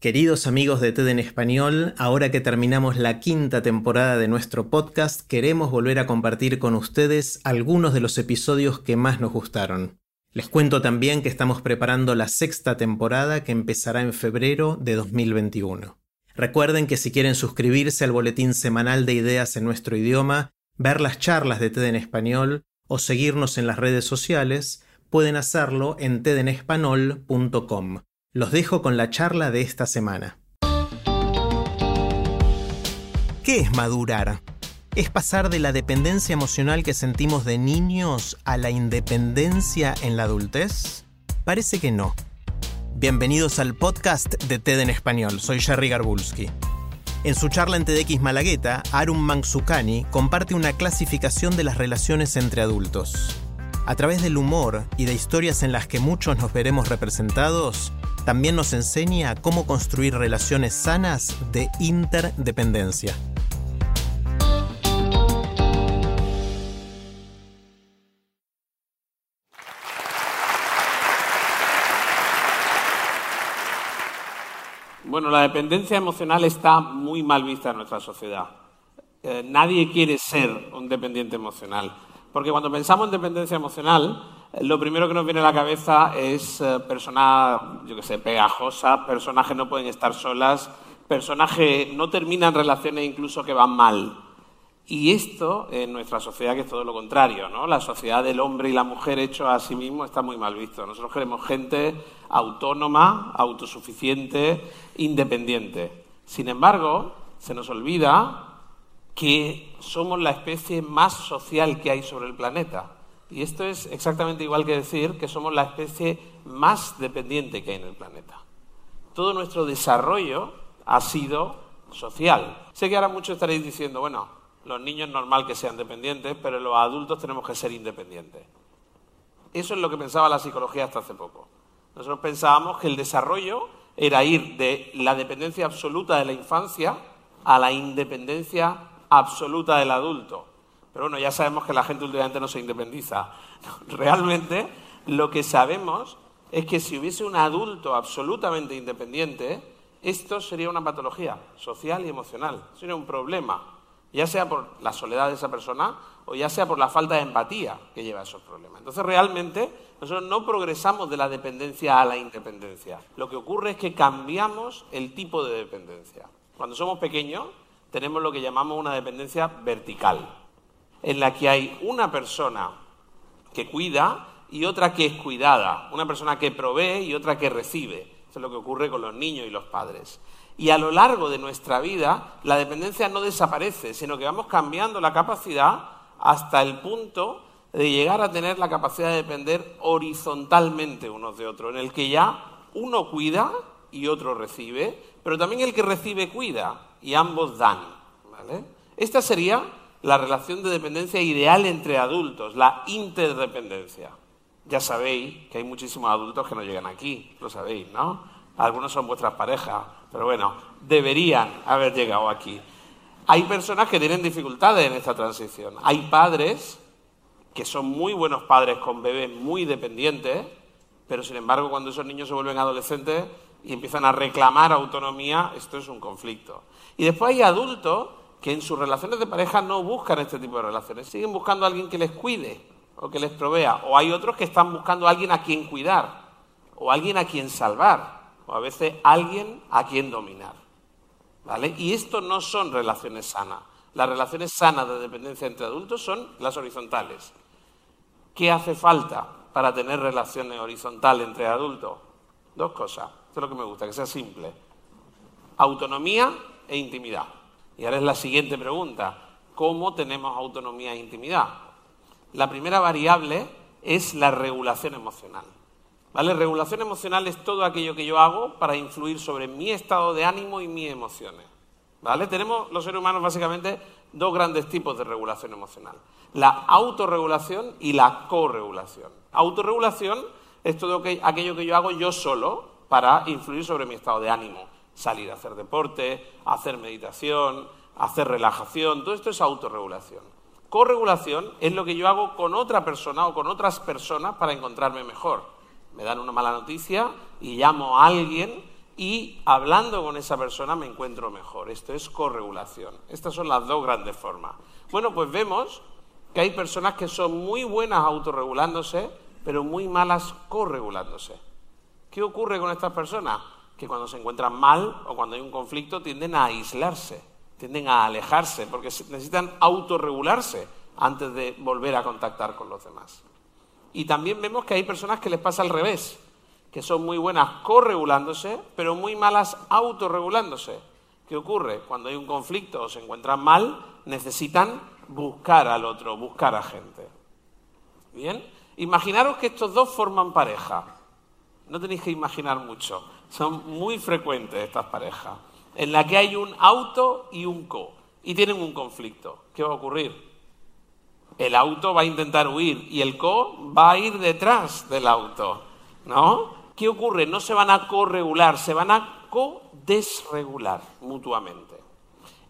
Queridos amigos de TED en Español, ahora que terminamos la quinta temporada de nuestro podcast, queremos volver a compartir con ustedes algunos de los episodios que más nos gustaron. Les cuento también que estamos preparando la sexta temporada que empezará en febrero de 2021. Recuerden que si quieren suscribirse al boletín semanal de ideas en nuestro idioma, ver las charlas de TED en Español o seguirnos en las redes sociales, pueden hacerlo en tedenespanol.com. Los dejo con la charla de esta semana. ¿Qué es madurar? ¿Es pasar de la dependencia emocional que sentimos de niños a la independencia en la adultez? Parece que no. Bienvenidos al podcast de TED en Español, soy Jerry Garbulski. En su charla en TEDx Malagueta, Arun Mansukani comparte una clasificación de las relaciones entre adultos. A través del humor y de historias en las que muchos nos veremos representados, también nos enseña cómo construir relaciones sanas de interdependencia. Bueno, la dependencia emocional está muy mal vista en nuestra sociedad. Eh, nadie quiere ser un dependiente emocional. Porque cuando pensamos en dependencia emocional, lo primero que nos viene a la cabeza es eh, personas, yo que sé, pegajosas, personas que no pueden estar solas, personas que no terminan relaciones incluso que van mal. Y esto en nuestra sociedad que es todo lo contrario, ¿no? La sociedad del hombre y la mujer hecho a sí mismo está muy mal visto. Nosotros queremos gente autónoma, autosuficiente, independiente. Sin embargo, se nos olvida que somos la especie más social que hay sobre el planeta. Y esto es exactamente igual que decir que somos la especie más dependiente que hay en el planeta. Todo nuestro desarrollo ha sido social. Sé que ahora muchos estaréis diciendo, bueno, los niños es normal que sean dependientes, pero los adultos tenemos que ser independientes. Eso es lo que pensaba la psicología hasta hace poco. Nosotros pensábamos que el desarrollo era ir de la dependencia absoluta de la infancia a la independencia absoluta del adulto. Pero bueno, ya sabemos que la gente últimamente no se independiza. Realmente lo que sabemos es que si hubiese un adulto absolutamente independiente, esto sería una patología social y emocional, sería un problema, ya sea por la soledad de esa persona o ya sea por la falta de empatía que lleva a esos problemas. Entonces realmente nosotros no progresamos de la dependencia a la independencia. Lo que ocurre es que cambiamos el tipo de dependencia. Cuando somos pequeños tenemos lo que llamamos una dependencia vertical en la que hay una persona que cuida y otra que es cuidada, una persona que provee y otra que recibe. Eso es lo que ocurre con los niños y los padres. Y a lo largo de nuestra vida, la dependencia no desaparece, sino que vamos cambiando la capacidad hasta el punto de llegar a tener la capacidad de depender horizontalmente unos de otros, en el que ya uno cuida y otro recibe, pero también el que recibe cuida y ambos dan. Esta sería la relación de dependencia ideal entre adultos, la interdependencia. Ya sabéis que hay muchísimos adultos que no llegan aquí, lo sabéis, ¿no? Algunos son vuestras parejas, pero bueno, deberían haber llegado aquí. Hay personas que tienen dificultades en esta transición. Hay padres que son muy buenos padres con bebés muy dependientes, pero sin embargo cuando esos niños se vuelven adolescentes y empiezan a reclamar autonomía, esto es un conflicto. Y después hay adultos que en sus relaciones de pareja no buscan este tipo de relaciones, siguen buscando a alguien que les cuide o que les provea, o hay otros que están buscando a alguien a quien cuidar, o alguien a quien salvar, o a veces alguien a quien dominar. ¿Vale? Y esto no son relaciones sanas. Las relaciones sanas de dependencia entre adultos son las horizontales. ¿Qué hace falta para tener relaciones horizontales entre adultos? Dos cosas. Esto es lo que me gusta, que sea simple. Autonomía e intimidad. Y ahora es la siguiente pregunta. ¿Cómo tenemos autonomía e intimidad? La primera variable es la regulación emocional. ¿Vale? Regulación emocional es todo aquello que yo hago para influir sobre mi estado de ánimo y mis emociones. ¿Vale? Tenemos los seres humanos básicamente dos grandes tipos de regulación emocional. La autorregulación y la corregulación. Autorregulación es todo aquello que yo hago yo solo para influir sobre mi estado de ánimo. Salir a hacer deporte, hacer meditación, hacer relajación, todo esto es autorregulación. Corregulación es lo que yo hago con otra persona o con otras personas para encontrarme mejor. Me dan una mala noticia y llamo a alguien y hablando con esa persona me encuentro mejor. Esto es corregulación. Estas son las dos grandes formas. Bueno, pues vemos que hay personas que son muy buenas autorregulándose, pero muy malas corregulándose. ¿Qué ocurre con estas personas? Que cuando se encuentran mal o cuando hay un conflicto tienden a aislarse, tienden a alejarse, porque necesitan autorregularse antes de volver a contactar con los demás. Y también vemos que hay personas que les pasa al revés que son muy buenas corregulándose, pero muy malas autorregulándose. ¿Qué ocurre? Cuando hay un conflicto o se encuentran mal, necesitan buscar al otro, buscar a gente. ¿Bien? Imaginaros que estos dos forman pareja. No tenéis que imaginar mucho. Son muy frecuentes estas parejas. En la que hay un auto y un co. Y tienen un conflicto. ¿Qué va a ocurrir? El auto va a intentar huir y el co va a ir detrás del auto. ¿No? ¿qué ocurre? No se van a corregular, se van a co-desregular mutuamente.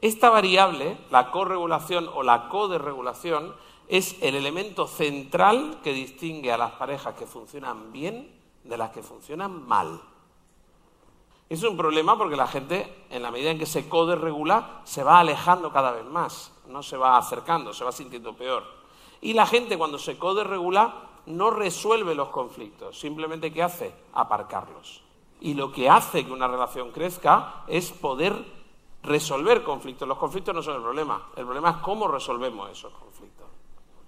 Esta variable, la corregulación o la co-desregulación, es el elemento central que distingue a las parejas que funcionan bien de las que funcionan mal. Es un problema porque la gente, en la medida en que se co-desregula, se va alejando cada vez más, no se va acercando, se va sintiendo peor. Y la gente cuando se co-desregula no resuelve los conflictos, simplemente ¿qué hace? Aparcarlos. Y lo que hace que una relación crezca es poder resolver conflictos. Los conflictos no son el problema, el problema es cómo resolvemos esos conflictos.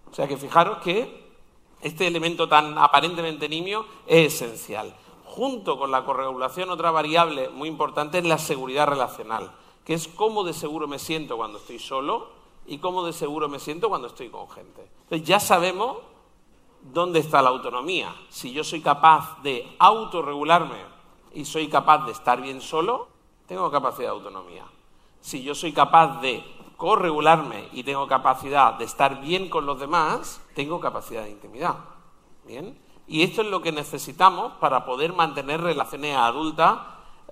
O sea que fijaros que este elemento tan aparentemente nimio es esencial. Junto con la corregulación, otra variable muy importante es la seguridad relacional, que es cómo de seguro me siento cuando estoy solo y cómo de seguro me siento cuando estoy con gente. Entonces ya sabemos ¿dónde está la autonomía? Si yo soy capaz de autorregularme y soy capaz de estar bien solo, tengo capacidad de autonomía. Si yo soy capaz de corregularme y tengo capacidad de estar bien con los demás, tengo capacidad de intimidad. ¿Bien? Y esto es lo que necesitamos para poder mantener relaciones adultas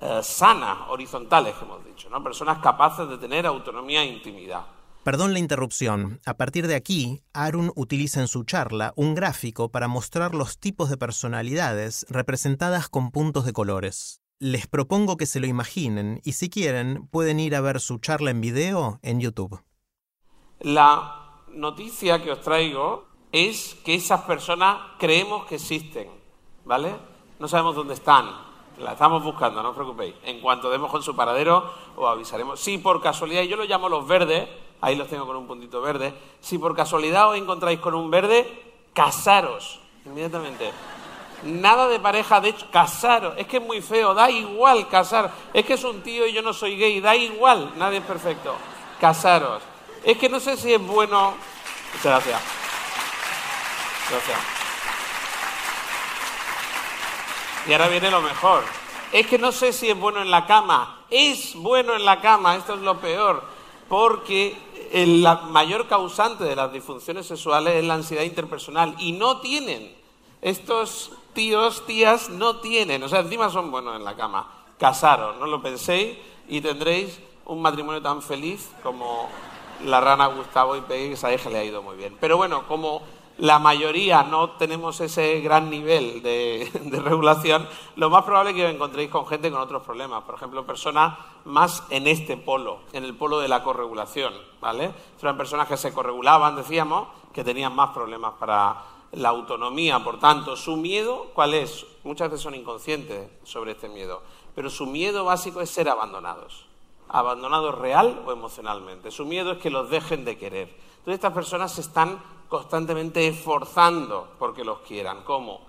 eh, sanas, horizontales, que hemos dicho, ¿no? Personas capaces de tener autonomía e intimidad. Perdón la interrupción. A partir de aquí, Arun utiliza en su charla un gráfico para mostrar los tipos de personalidades representadas con puntos de colores. Les propongo que se lo imaginen y si quieren pueden ir a ver su charla en video en YouTube. La noticia que os traigo es que esas personas creemos que existen, ¿vale? No sabemos dónde están, la estamos buscando, no os preocupéis. En cuanto demos con su paradero, os avisaremos. Si por casualidad, yo lo llamo los verdes, ahí los tengo con un puntito verde. Si por casualidad os encontráis con un verde, casaros inmediatamente. Nada de pareja, de hecho, casaros. Es que es muy feo, da igual casar. Es que es un tío y yo no soy gay, da igual, nadie es perfecto. Casaros. Es que no sé si es bueno. Muchas gracias. Y ahora viene lo mejor. Es que no sé si es bueno en la cama. Es bueno en la cama, esto es lo peor. Porque el mayor causante de las disfunciones sexuales es la ansiedad interpersonal y no tienen. Estos tíos, tías no tienen, o sea, encima son buenos en la cama. Casaros, no lo penséis y tendréis un matrimonio tan feliz como la rana Gustavo y Peggy, que que le ha ido muy bien. Pero bueno, como la mayoría no tenemos ese gran nivel de, regulación, lo más probable es que os encontréis con gente con otros problemas. Por ejemplo, personas más en este polo, en el polo de la corregulación, ¿vale? Eran personas que se corregulaban, decíamos, que tenían más problemas para la autonomía. Por tanto, su miedo, ¿cuál es? Muchas veces son inconscientes sobre este miedo, pero su miedo básico es ser abandonados. Abandonados real o emocionalmente. Su miedo es que los dejen de querer. Entonces, estas personas se están constantemente esforzando porque los quieran. ¿Cómo?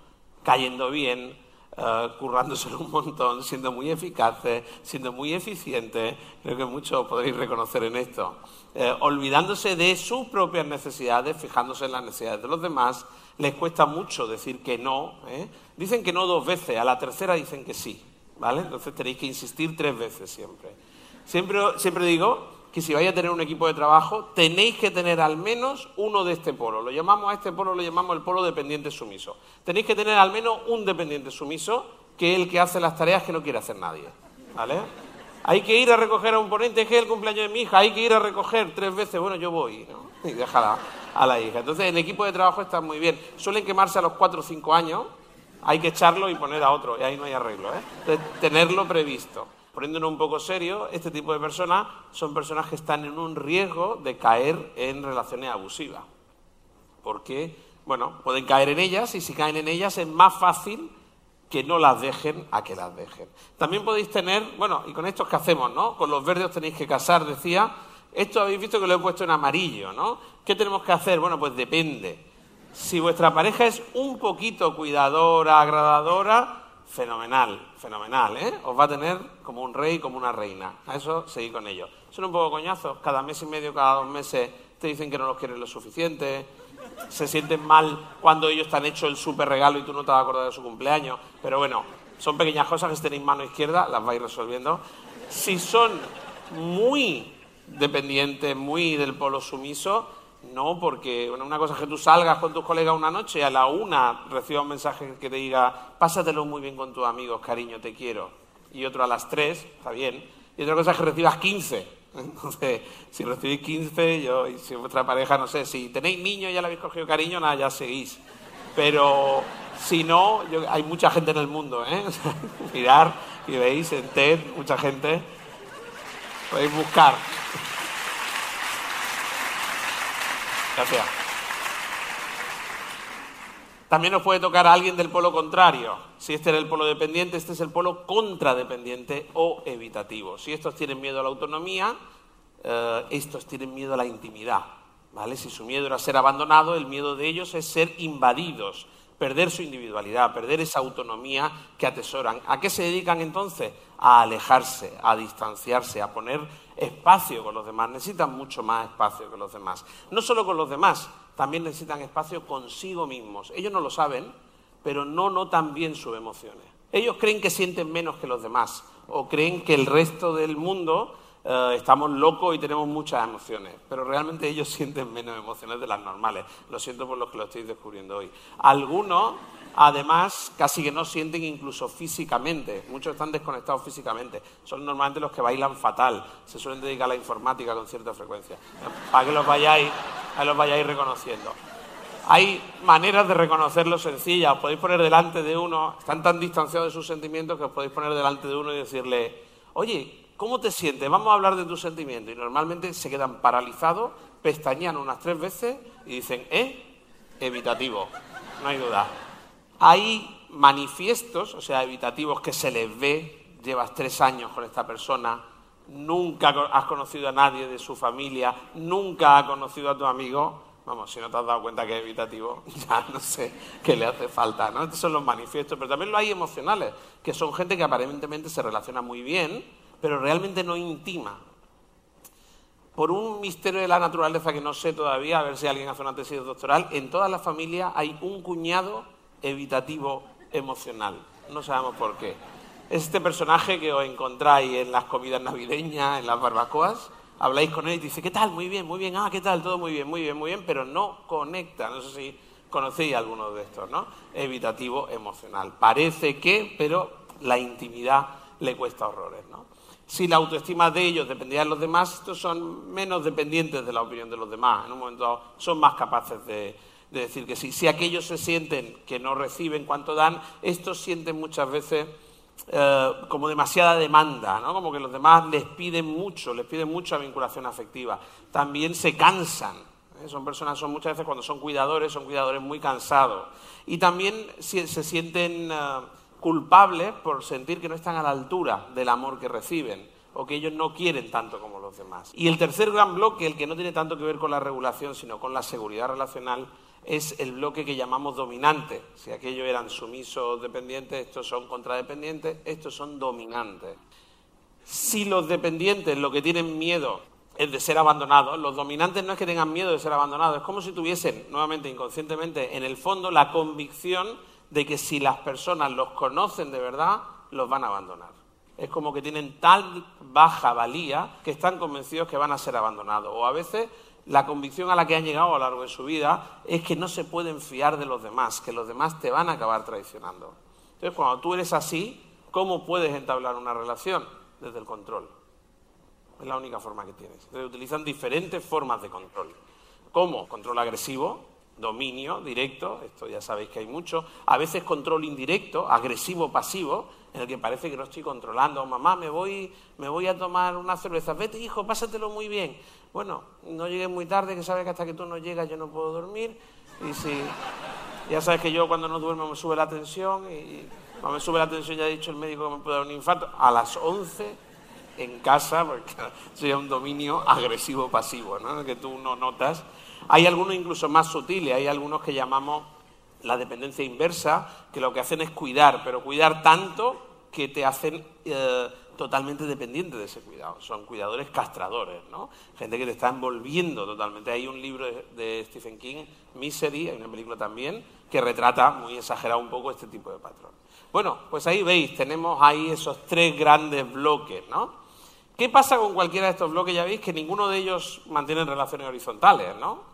Cayendo bien, eh, currándoselo un montón, siendo muy eficaces, siendo muy eficientes, creo que muchos podréis reconocer en esto, eh, olvidándose de sus propias necesidades, fijándose en las necesidades de los demás, les cuesta mucho decir que no. ¿eh? Dicen que no dos veces, a la tercera dicen que sí, ¿vale? Entonces tenéis que insistir tres veces siempre. Siempre, siempre digo que si vais a tener un equipo de trabajo, tenéis que tener al menos uno de este polo. Lo llamamos a este polo, lo llamamos el polo dependiente sumiso. Tenéis que tener al menos un dependiente sumiso, que es el que hace las tareas que no quiere hacer nadie. ¿Vale? Hay que ir a recoger a un ponente, es que es el cumpleaños de mi hija, hay que ir a recoger tres veces, bueno, yo voy, ¿no? Y déjala a la hija. Entonces, el equipo de trabajo está muy bien. Suelen quemarse a los cuatro o cinco años, hay que echarlo y poner a otro, y ahí no hay arreglo, ¿eh? Entonces, tenerlo previsto poniéndonos un poco serio, este tipo de personas son personas que están en un riesgo de caer en relaciones abusivas. Porque, bueno, pueden caer en ellas y si caen en ellas es más fácil que no las dejen a que las dejen. También podéis tener, bueno, y con estos que hacemos, ¿no? Con los verdes os tenéis que casar, decía. Esto habéis visto que lo he puesto en amarillo, ¿no? ¿Qué tenemos que hacer? Bueno, pues depende. Si vuestra pareja es un poquito cuidadora, agradadora, fenomenal, fenomenal, ¿eh? Os va a tener como un rey, como una reina. A eso seguid con ello. Son un poco coñazos. Cada mes y medio, cada dos meses te dicen que no los quieren lo suficiente. Se sienten mal cuando ellos te han hecho el súper regalo y tú no te vas a acordar de su cumpleaños. Pero bueno, son pequeñas cosas que tenéis mano izquierda, las vais resolviendo. Si son muy dependientes, muy del polo sumiso, no, porque una cosa es que tú salgas con tus colegas una noche y a la una recibas un mensaje que te diga, pásatelo muy bien con tus amigos, cariño, te quiero. Y otro a las tres, está bien. Y otra cosa es que recibas quince. Entonces, si recibís quince, yo, y si vuestra pareja, no sé, si tenéis niños y ya le habéis cogido cariño, nada, ya seguís. Pero si no, hay mucha gente en el mundo, ¿eh? mirar y veis en TED, mucha gente. Podéis buscar. Gracias. También nos puede tocar a alguien del polo contrario. Si este era el polo dependiente, este es el polo contradependiente o evitativo. Si estos tienen miedo a la autonomía, eh, estos tienen miedo a la intimidad. ¿vale? Si su miedo era ser abandonado, el miedo de ellos es ser invadidos, perder su individualidad, perder esa autonomía que atesoran. ¿A qué se dedican entonces? A alejarse, a distanciarse, a poner espacio con los demás, necesitan mucho más espacio que los demás. No solo con los demás, también necesitan espacio consigo mismos. Ellos no lo saben, pero no notan bien sus emociones. Ellos creen que sienten menos que los demás o creen que el resto del mundo eh, estamos locos y tenemos muchas emociones, pero realmente ellos sienten menos emociones de las normales. Lo siento por los que lo estoy descubriendo hoy. Algunos Además, casi que no sienten incluso físicamente. Muchos están desconectados físicamente. Son normalmente los que bailan fatal. Se suelen dedicar a la informática con cierta frecuencia. Para que los vayáis, los vayáis reconociendo. Hay maneras de reconocerlo sencillas. Os podéis poner delante de uno, están tan distanciados de sus sentimientos que os podéis poner delante de uno y decirle, oye, ¿cómo te sientes? Vamos a hablar de tus sentimientos. Y normalmente se quedan paralizados, pestañean unas tres veces y dicen, ¿eh? Evitativo. No hay duda. Hay manifiestos, o sea, evitativos que se les ve, llevas tres años con esta persona, nunca has conocido a nadie de su familia, nunca has conocido a tu amigo, vamos, si no te has dado cuenta que es evitativo, ya no sé qué le hace falta, ¿no? Estos son los manifiestos, pero también lo hay emocionales, que son gente que aparentemente se relaciona muy bien, pero realmente no intima. Por un misterio de la naturaleza que no sé todavía, a ver si alguien hace una tesis doctoral, en todas las familias hay un cuñado evitativo emocional. No sabemos por qué. Es este personaje que os encontráis en las comidas navideñas, en las barbacoas. Habláis con él y dice, ¿qué tal? Muy bien, muy bien. Ah, ¿qué tal? Todo muy bien, muy bien, muy bien. Pero no conecta. No sé si conocéis alguno de estos, ¿no? Evitativo emocional. Parece que, pero la intimidad le cuesta horrores, ¿no? Si la autoestima de ellos dependía de los demás, estos son menos dependientes de la opinión de los demás. En un momento son más capaces de, de decir que sí. Si aquellos se sienten que no reciben cuanto dan, estos sienten muchas veces eh, como demasiada demanda, ¿no? como que los demás les piden mucho, les piden mucha vinculación afectiva. También se cansan. ¿eh? Son personas, son muchas veces cuando son cuidadores, son cuidadores muy cansados. Y también se, sienten eh, culpables por sentir que no están a la altura del amor que reciben o que ellos no quieren tanto como los demás. Y el tercer gran bloque, el que no tiene tanto que ver con la regulación, sino con la seguridad relacional, es el bloque que llamamos dominante. Si aquellos eran sumisos dependientes, estos son contradependientes, estos son dominantes. Si los dependientes lo que tienen miedo es de ser abandonados, los dominantes no es que tengan miedo de ser abandonados, es como si tuviesen, nuevamente inconscientemente, en el fondo la convicción de que si las personas los conocen de verdad, los van a abandonar. Es como que tienen tal baja valía que están convencidos que van a ser abandonados. O a veces la convicción a la que han llegado a lo largo de su vida es que no se pueden fiar de los demás, que los demás te van a acabar traicionando. Entonces, cuando tú eres así, ¿cómo puedes entablar una relación? Desde el control. Es la única forma que tienes. Entonces, utilizan diferentes formas de control. ¿Cómo? Control agresivo, dominio directo, esto ya sabéis que hay mucho. A veces control indirecto, agresivo-pasivo, en el que parece que no estoy controlando. Mamá, me voy, me voy a tomar una cerveza. Vete, hijo, pásatelo muy bien. Bueno, no llegues muy tarde, que sabes que hasta que tú no llegas yo no puedo dormir. Y si, ya sabes que yo cuando no duermo me sube la tensión y cuando me sube la tensión ya ha dicho el médico que me puede dar un infarto. A las 11 en casa, porque sería un dominio agresivo-pasivo, ¿no? que tú no notas. Hay algunos incluso más sutiles, hay algunos que llamamos la dependencia inversa, que lo que hacen es cuidar, pero cuidar tanto que te hacen eh, totalmente dependiente de ese cuidado. Son cuidadores castradores, ¿no? Gente que te está envolviendo totalmente. Hay un libro de, Stephen King, Misery, hay una película también, que retrata muy exagerado un poco este tipo de patrón. Bueno, pues ahí veis, tenemos ahí esos tres grandes bloques, ¿no? ¿Qué pasa con cualquiera de estos bloques? Ya veis que ninguno de ellos mantiene relaciones horizontales, ¿no?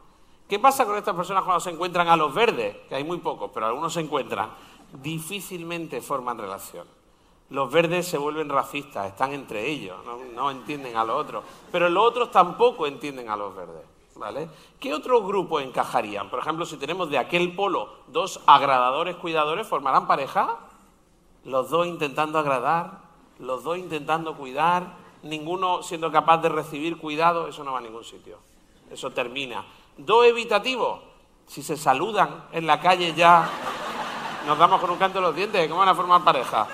¿Qué pasa con estas personas cuando se encuentran a los verdes? Que hay muy pocos, pero algunos se encuentran. Difícilmente forman relación. Los verdes se vuelven racistas, están entre ellos, no, entienden a los otros. Pero los otros tampoco entienden a los verdes. ¿Vale? ¿Qué otros grupos encajarían? Por ejemplo, si tenemos de aquel polo dos agradadores cuidadores, ¿formarán pareja? Los dos intentando agradar, los dos intentando cuidar, ninguno siendo capaz de recibir cuidado, eso no va a ningún sitio. Eso termina. Dos evitativos, si se saludan en la calle ya nos damos con un canto de los dientes, ¿cómo van a formar pareja?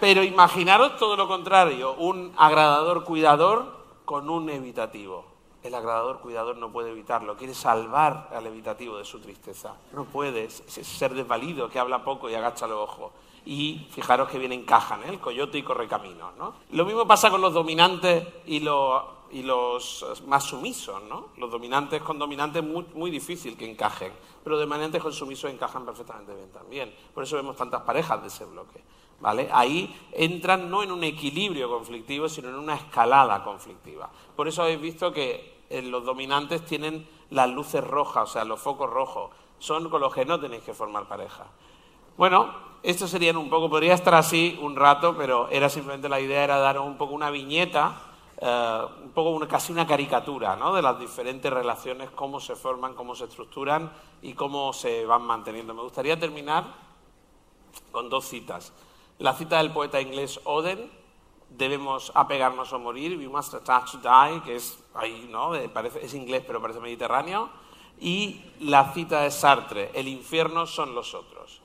Pero imaginaros todo lo contrario, un agradador cuidador con un evitativo. El agradador cuidador no puede evitarlo, quiere salvar al evitativo de su tristeza. No puede ser desvalido, que habla poco y agacha los ojos. Y fijaros que bien encajan, ¿eh? el coyote y correcaminos. ¿no? Lo mismo pasa con los dominantes y los, y los más sumisos. ¿no? Los dominantes con dominantes muy, muy difícil que encajen, pero dominantes con sumisos encajan perfectamente bien también. Por eso vemos tantas parejas de ese bloque. Ahí entran no en un equilibrio conflictivo, sino en una escalada conflictiva. Por eso habéis visto que eh, los dominantes tienen las luces rojas, o sea, los focos rojos. Son con los que no tenéis que formar pareja. Bueno, esto sería un poco, podría estar así un rato, pero era simplemente la idea era dar un poco una viñeta, eh, un poco casi una caricatura. De las diferentes relaciones, cómo se forman, cómo se estructuran y cómo se van manteniendo. Me gustaría terminar con dos citas. La cita del poeta inglés Oden, debemos apegarnos o morir, we must attach to die, que es ahí, ¿no? es inglés pero parece mediterráneo, y la cita de Sartre, el infierno son los otros.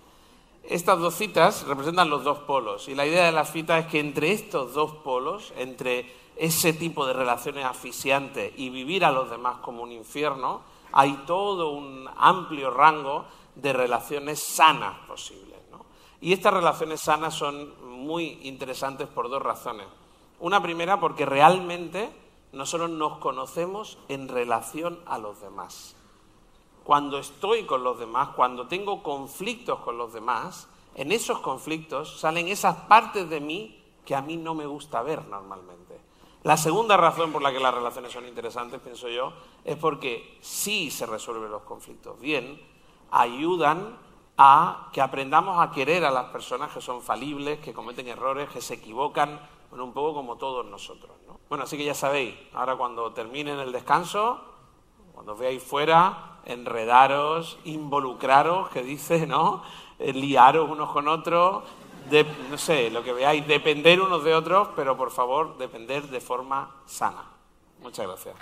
Estas dos citas representan los dos polos y la idea de la cita es que entre estos dos polos, entre ese tipo de relaciones asfixiantes y vivir a los demás como un infierno, hay todo un amplio rango de relaciones sanas posibles. Y estas relaciones sanas son muy interesantes por dos razones. Una primera porque realmente nosotros nos conocemos en relación a los demás. Cuando estoy con los demás, cuando tengo conflictos con los demás, en esos conflictos salen esas partes de mí que a mí no me gusta ver normalmente. La segunda razón por la que las relaciones son interesantes, pienso yo, es porque si se resuelven los conflictos bien, ayudan a que aprendamos a querer a las personas que son falibles, que cometen errores, que se equivocan, bueno, un poco como todos nosotros. ¿no? Bueno, así que ya sabéis, ahora cuando terminen el descanso, cuando veáis fuera, enredaros, involucraros, que dice, ¿no? Eh, liaros unos con otros, no sé, lo que veáis, depender unos de otros, pero por favor, depender de forma sana. Muchas gracias.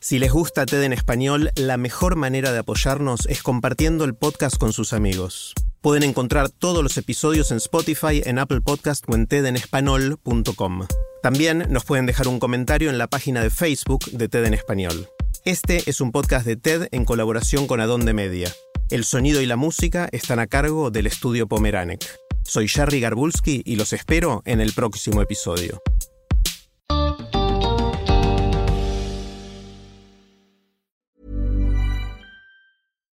Si les gusta TED en español, la mejor manera de apoyarnos es compartiendo el podcast con sus amigos. Pueden encontrar todos los episodios en Spotify, en Apple Podcast o en tedenespanol.com. También nos pueden dejar un comentario en la página de Facebook de TED en Español. Este es un podcast de TED en colaboración con Adonde Media. El sonido y la música están a cargo del estudio Pomeranek. Soy Jerry Garbulski y los espero en el próximo episodio.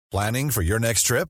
Planning for your next trip?